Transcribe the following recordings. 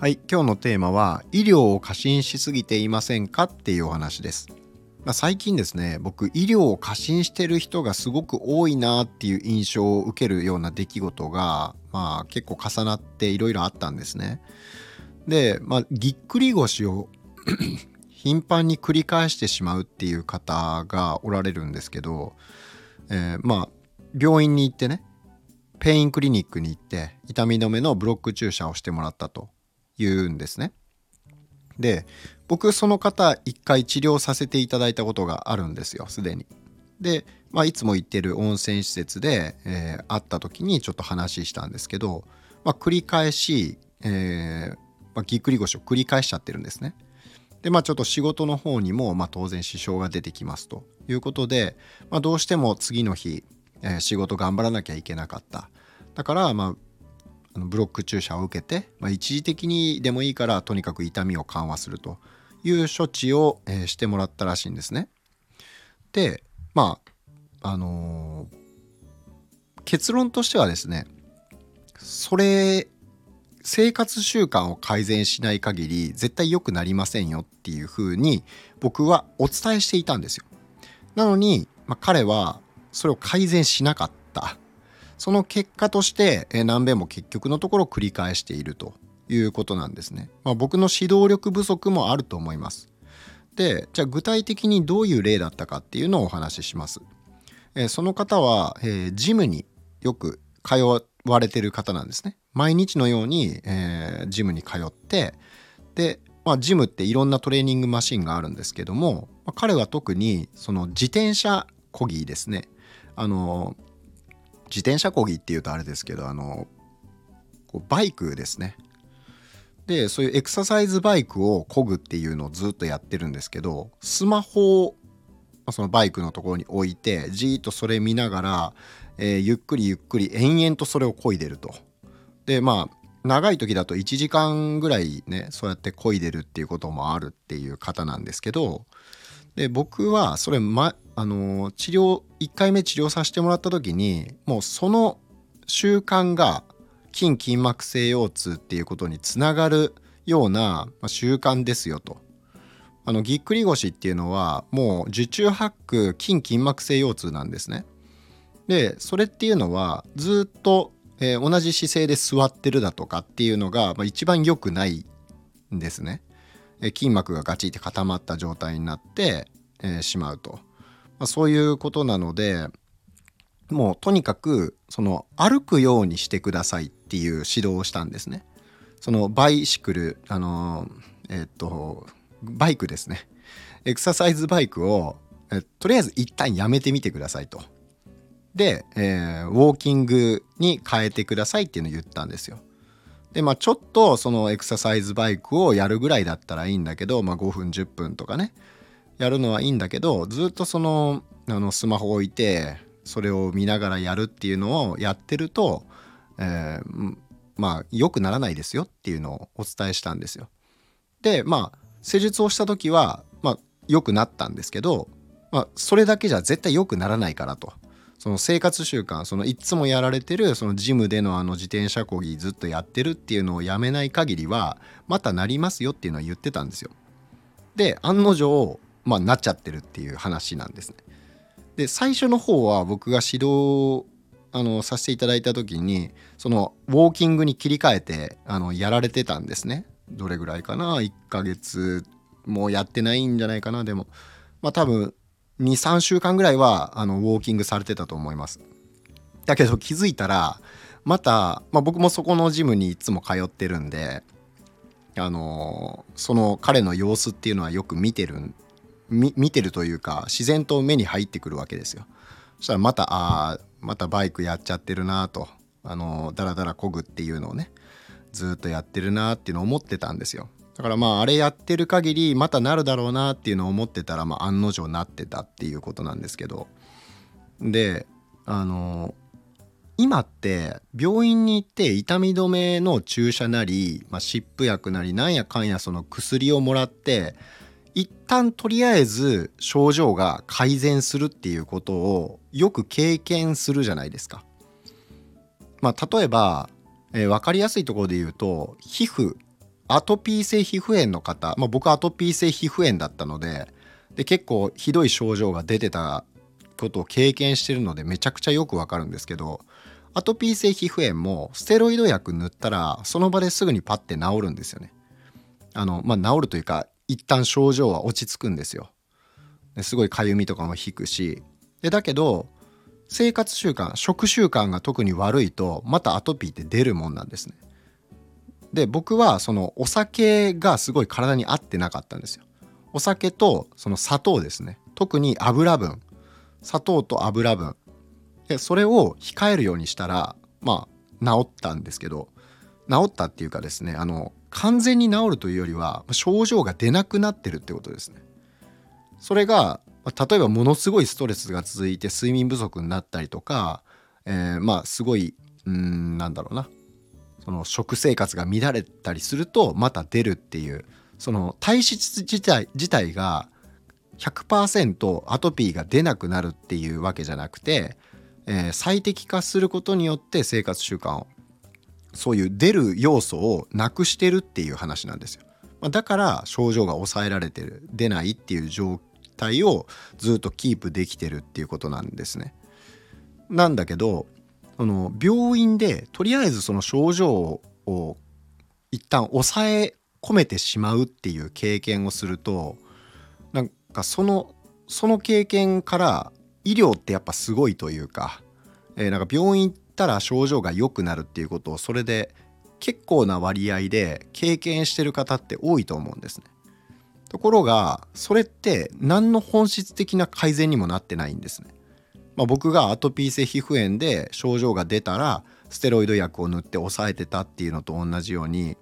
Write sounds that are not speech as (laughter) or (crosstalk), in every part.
はい今日のテーマは医療を過信しすぎていませんかっていうお話です、まあ、最近ですね僕医療を過信してる人がすごく多いなっていう印象を受けるような出来事がまあ結構重なっていろいろあったんですね。でまあぎっくり腰を (coughs) 頻繁に繰り返してしまうっていう方がおられるんですけど、えー、まあ病院に行ってねペインクリニックに行って痛み止めのブロック注射をしてもらったと言うんですね。で僕その方一回治療させていただいたことがあるんですよすでに。で、まあ、いつも行ってる温泉施設で、えー、会った時にちょっと話したんですけど、まあ、繰り返し、えーまあ、ぎっくり腰を繰り返しちゃってるんですね。でまあちょっと仕事の方にも、まあ、当然支障が出てきますということで、まあ、どうしても次の日、え、仕事頑張らなきゃいけなかった。だからまあのブロック注射を受けて、まあ、一時的にでもいいからとにかく痛みを緩和するという処置を、えー、してもらったらしいんですね。でまああのー、結論としてはですねそれ生活習慣を改善しない限り絶対良くなりませんよっていうふうに僕はお伝えしていたんですよ。なのに、まあ、彼はそれを改善しなかったその結果として、え何べんも結局のところ繰り返しているということなんですね。まあ、僕の指導力不足もあると思います。でじゃあ具体的にどういう例だったかっていうのをお話しします。えその方は、えー、ジムによく通われてる方なんですね。毎日のように、えー、ジムに通ってで、まあ、ジムっていろんなトレーニングマシンがあるんですけども、まあ、彼は特にその自転車こぎですねあの自転車こぎっていうとあれですけどあのこうバイクですねでそういうエクササイズバイクをこぐっていうのをずっとやってるんですけどスマホをそのバイクのところに置いてじーっとそれ見ながら、えー、ゆっくりゆっくり延々とそれを漕いでると。でまあ長い時だと1時間ぐらいねそうやって漕いでるっていうこともあるっていう方なんですけどで僕はそれ、ま、あの治療1回目治療させてもらった時にもうその習慣が筋筋膜性腰痛っていうことにつながるような習慣ですよと。あのぎっくり腰っていうのはもう受注発ック筋筋膜性腰痛なんですね。でそれっていうのはずっと、えー、同じ姿勢で座ってるだとかっていうのが、まあ、一番良くないんですね。筋膜がガチって固まった状態になって、しまうと、まあ、そういうことなのでもうとにかくその歩くようにしてくださいっていう指導をしたんですね。そのバイシクルあのえっとバイクですねエクササイズバイクをとりあえず一旦やめてみてくださいと。で、えー、ウォーキングに変えてくださいっていうのを言ったんですよ。でまあちょっとそのエクササイズバイクをやるぐらいだったらいいんだけど、まあ、5分10分とかねやるのはいいんだけどずっとそのあのスマホ置いてそれを見ながらやるっていうのをやってると、えー、まあ良くならないですよっていうのをお伝えしたんですよ。でまあ施術をした時はまあ良くなったんですけど、まあ、それだけじゃ絶対良くならないからと。その生活習慣そのいつもやられてるそのジムでのあの自転車こぎずっとやってるっていうのをやめない限りはまたなりますよっていうのは言ってたんですよ。で案の定まあなっちゃってるっていう話なんですね。で最初の方は僕が指導あのさせていただいた時にそのウォーキングに切り替えてあのやられてたんですね。どれぐらいかな？1ヶ月もやってないんじゃないかな？でもまあ多分23週間ぐらいはあのウォーキングされてたと思います。だけど気づいたらまた、まあ、僕もそこのジムにいつも通ってるんであのその彼の様子っていうのはよく見てる見てるというか自然と目に入ってくるわけですよ。そしたらまたあまたバイクやっちゃってるなとあのダラダラこぐっていうのをねずっとやってるなっていうのを思ってたんですよ。だからまああれやってる限りまたなるだろうなっていうのを思ってたらまあ案の定なってたっていうことなんですけどであの今って病院に行って痛み止めの注射なり、まあ、湿布薬なりなんやかんやその薬をもらって一旦とりあえず症状が改善するっていうことをよく経験するじゃないですか。まあ、例えば、えー、分かりやすいところで言うと皮膚アトピー性皮膚炎の方、まあ、僕はアトピー性皮膚炎だったのでで結構ひどい症状が出てたことを経験してるのでめちゃくちゃよくわかるんですけどアトピー性皮膚炎もステロイド薬塗ったらその場ですぐにパッて治るんですよね。あのまあ治るというか一旦症状は落ち着くんですよ。すごいかゆみとかも引くしでだけど生活習慣食習慣が特に悪いとまたアトピーって出るもんなんですね。で僕はそのお酒がすごい体に合ってなかったんですよ。お酒とその砂糖ですね特に油分砂糖と油分でそれを控えるようにしたらまあ治ったんですけど治ったっていうかですねあの完全に治るというよりは症状が出なくなってるってことですね。それが例えばものすごいストレスが続いて睡眠不足になったりとか、えー、まあすごいうんなんだろうなその食生活が乱れたりするとまた出るっていうその体質自体自体が100%アトピーが出なくなるっていうわけじゃなくて、えー、最適化することによって生活習慣をそういう出る要素をなくしてるっていう話なんですよ。だから症状が抑えられてる出ないっていう状態をずっとキープできてるっていうことなんですね。なんだけどその病院でとりあえずその症状を一旦抑え込めてしまうっていう経験をするとなんかそのその経験から医療ってやっぱすごいというか、えー、なんか病院行ったら症状が良くなるっていうことをそれで結構な割合で経験してる方って多いと思うんですね。ところがそれって何の本質的な改善にもなってないんですね。まあ、僕がアトピー性皮膚炎で症状が出たらステロイド薬を塗って抑えてたっていうのと同じように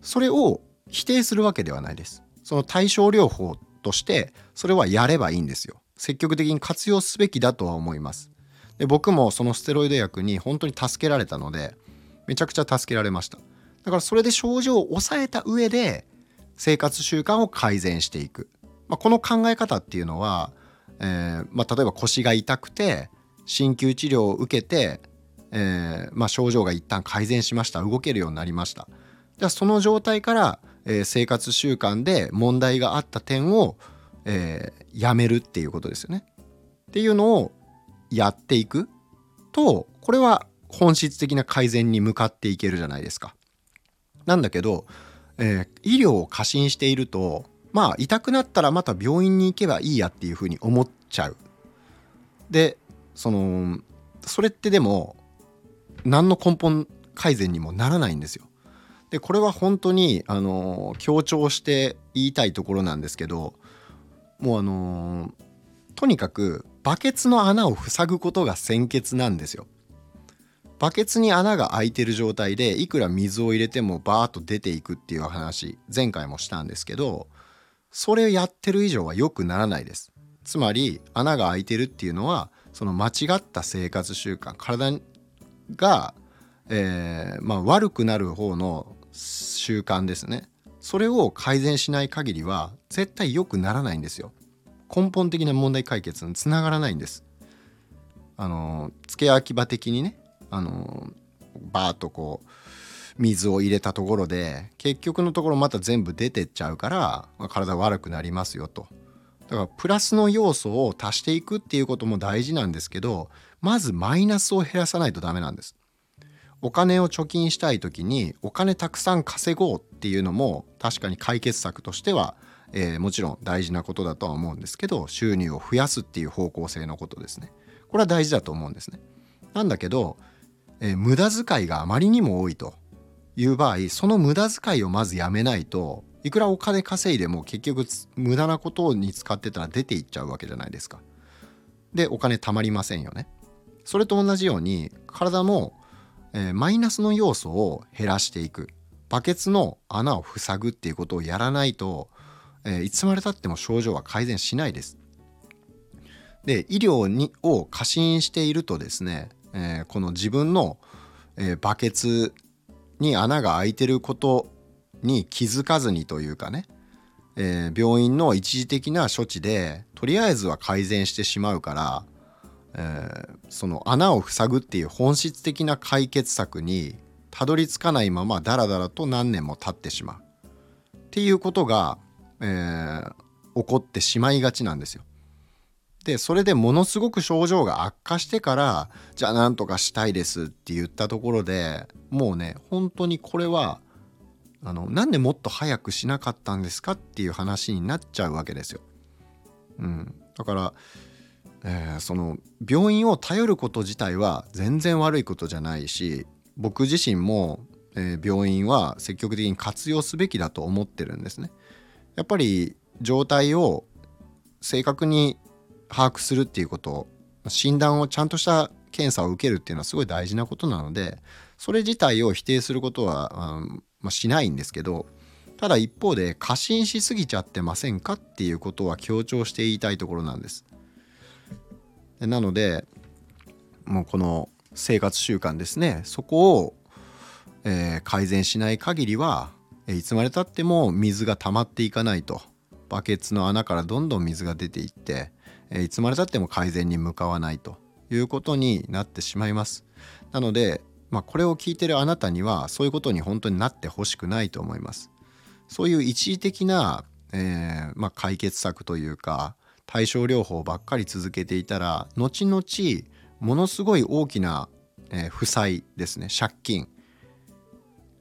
それを否定するわけではないです。その対症療法としてそれはやればいいんですよ。積極的に活用すべきだとは思います。で僕もそのステロイド薬に本当に助けられたのでめちゃくちゃ助けられました。だからそれで症状を抑えた上で生活習慣を改善していく。まあ、この考え方っていうのは、えー、まあ、例えば腰が痛くて鍼灸治療を受けて、えー、まあ、症状が一旦改善しました動けるようになりました。じゃあその状態からえー、生活習慣で問題があった点を、え、やめるっていうことですよね。っていうのをやっていくとこれは本質的な改善に向かっていけるじゃないですか。なんだけど、え、医療を過信しているとまあ痛くなったらまた病院に行けばいいやっていうふうに思っちゃう。でそのそれってでも何の根本改善にもならないんですよ。でこれは本当にあの強調して言いたいところなんですけどもうあのとにかくバケツの穴を塞ぐことが先決なんですよ。バケツに穴が開いてる状態でいくら水を入れてもバーッと出ていくっていう話前回もしたんですけどそれをやってる以上は良くならないです。つまり穴が開いてるっていうのはその間違った生活習慣体が、えーまあ、悪くなる方の習慣ですね。それを改善しない限りは絶対良くならないんですよ。根本的な問題解決につながらないんです。あの付け焼き場的にねあのバーッとこう水を入れたところで結局のところまた全部出てっちゃうからま体悪くなりますよと。だからプラスの要素を足していくっていうことも大事なんですけどまずマイナスを減らさないとダメなんです。お金を貯金したい時にお金たくさん稼ごうっていうのも確かに解決策としては、えー、もちろん大事なことだとは思うんですけど収入を増やすっていう方向性のことですね。これは大事だと思うんですね。なんだけど、えー、無駄遣いがあまりにも多いと。いう場合その無駄遣いをまずやめないといくらお金稼いでも結局無駄なことに使ってたら出ていっちゃうわけじゃないですか。でお金貯まりませんよね。それと同じように体もえー、マイナスの要素を減らしていく。バケツの穴を塞ぐっていうことをやらないと、えー、いつまでたっても症状は改善しないです。で医療にを過信しているとですね、えー、この自分の、えー、バケツに穴が開いてることに気づかずにというかね、えー、病院の一時的な処置でとりあえずは改善してしまうからえー、その穴を塞ぐっていう本質的な解決策にたどり着かないままダラダラと何年も経ってしまうっていうことが、えー、起こってしまいがちなんですよ。でそれでものすごく症状が悪化してからじゃあなんとかしたいですって言ったところでもうね本当にこれはあのなんでもっと早くしなかったんですかっていう話になっちゃうわけですよ。うん、だから、えー、その病院を頼ること自体は全然悪いことじゃないし僕自身も、えー、病院は積極的に活用すべきだと思ってるんですね。やっぱり状態を正確に把握するっていうこと診断をちゃんとした検査を受けるっていうのはすごい大事なことなのでそれ自体を否定することは、まあ、しないんですけどただ一方で過信しすぎちゃってませんかっていうことは強調して言いたいところなんです。なのでもうこの生活習慣ですねそこを、えー、改善しない限りはいつまでたっても水が溜まっていかないとバケツの穴からどんどん水が出ていっていつまでたっても改善に向かわないということになってしまいます。なので、まあ、これを聞いてるあなたにはそういうことに本当になってほしくないと思います。そういう一時的な、えー、まあ、解決策というか対症療法ばっかり続けていたら後々ものすごい大きな、えー、負債ですね借金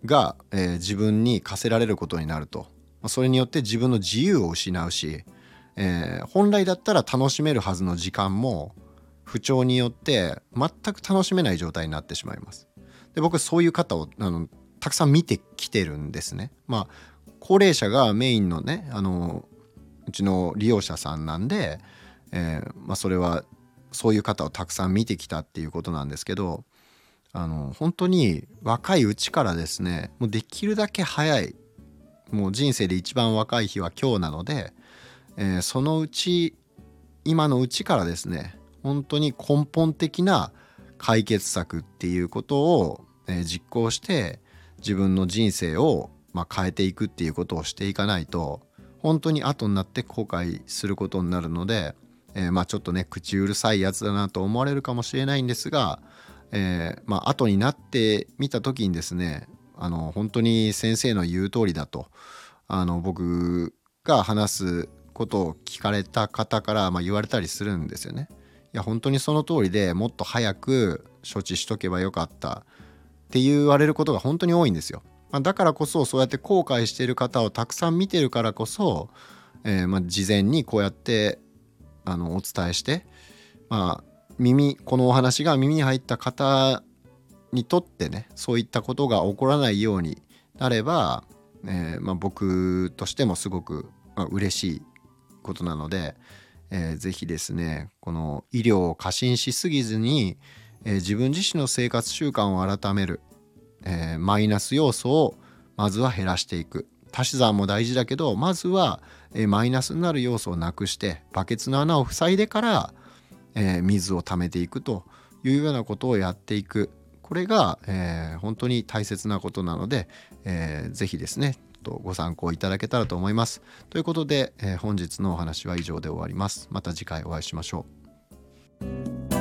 が、えー、自分に課せられることになると、まあ、それによって自分の自由を失うしえー、本来だったら楽しめるはずの時間も不調によって全く楽しめない状態になってしまいます。で僕そういう方をあのたくさん見てきてるんですね。まあ高齢者がメインのねあのうちの利用者さんなんで、えー、まあ、それはそういう方をたくさん見てきたっていうことなんですけどあの本当に若いうちからですねもうできるだけ早いもう人生で一番若い日は今日なのでえー、そのうち今のうちからですね本当に根本的な解決策っていうことを、えー、実行して自分の人生を、まあ、変えていくっていうことをしていかないと本当に後になって後悔することになるので、えー、まあちょっとね口うるさいやつだなと思われるかもしれないんですが、えー、まあ後になってみた時にですねあの本当に先生の言う通りだとあの僕が話すことを聞かれた方からま言われたりするんですよね。いや本当にその通りでもっと早く処置しとけばよかったって言われることが本当に多いんですよ。まあ、だからこそそうやって後悔してる方をたくさん見てるからこそ、えー、ま事前にこうやってあのお伝えして、まあ、耳このお話が耳に入った方にとってねそういったことが起こらないようになれば、えー、ま、僕としてもすごく、嬉しいことなので、えー、ぜひですねこの医療を過信しすぎずに、えー、自分自身の生活習慣を改める、えー、マイナス要素をまずは減らしていく。足し算も大事だけどまずは、えー、マイナスになる要素をなくしてバケツの穴を塞いでから、えー、水を溜めていくというようなことをやっていく。これが、えー、本当に大切なことなので、えー、ぜひですねとご参考いただけたらと思います。ということで、えー、本日のお話は以上で終わります。また次回お会いしましょう。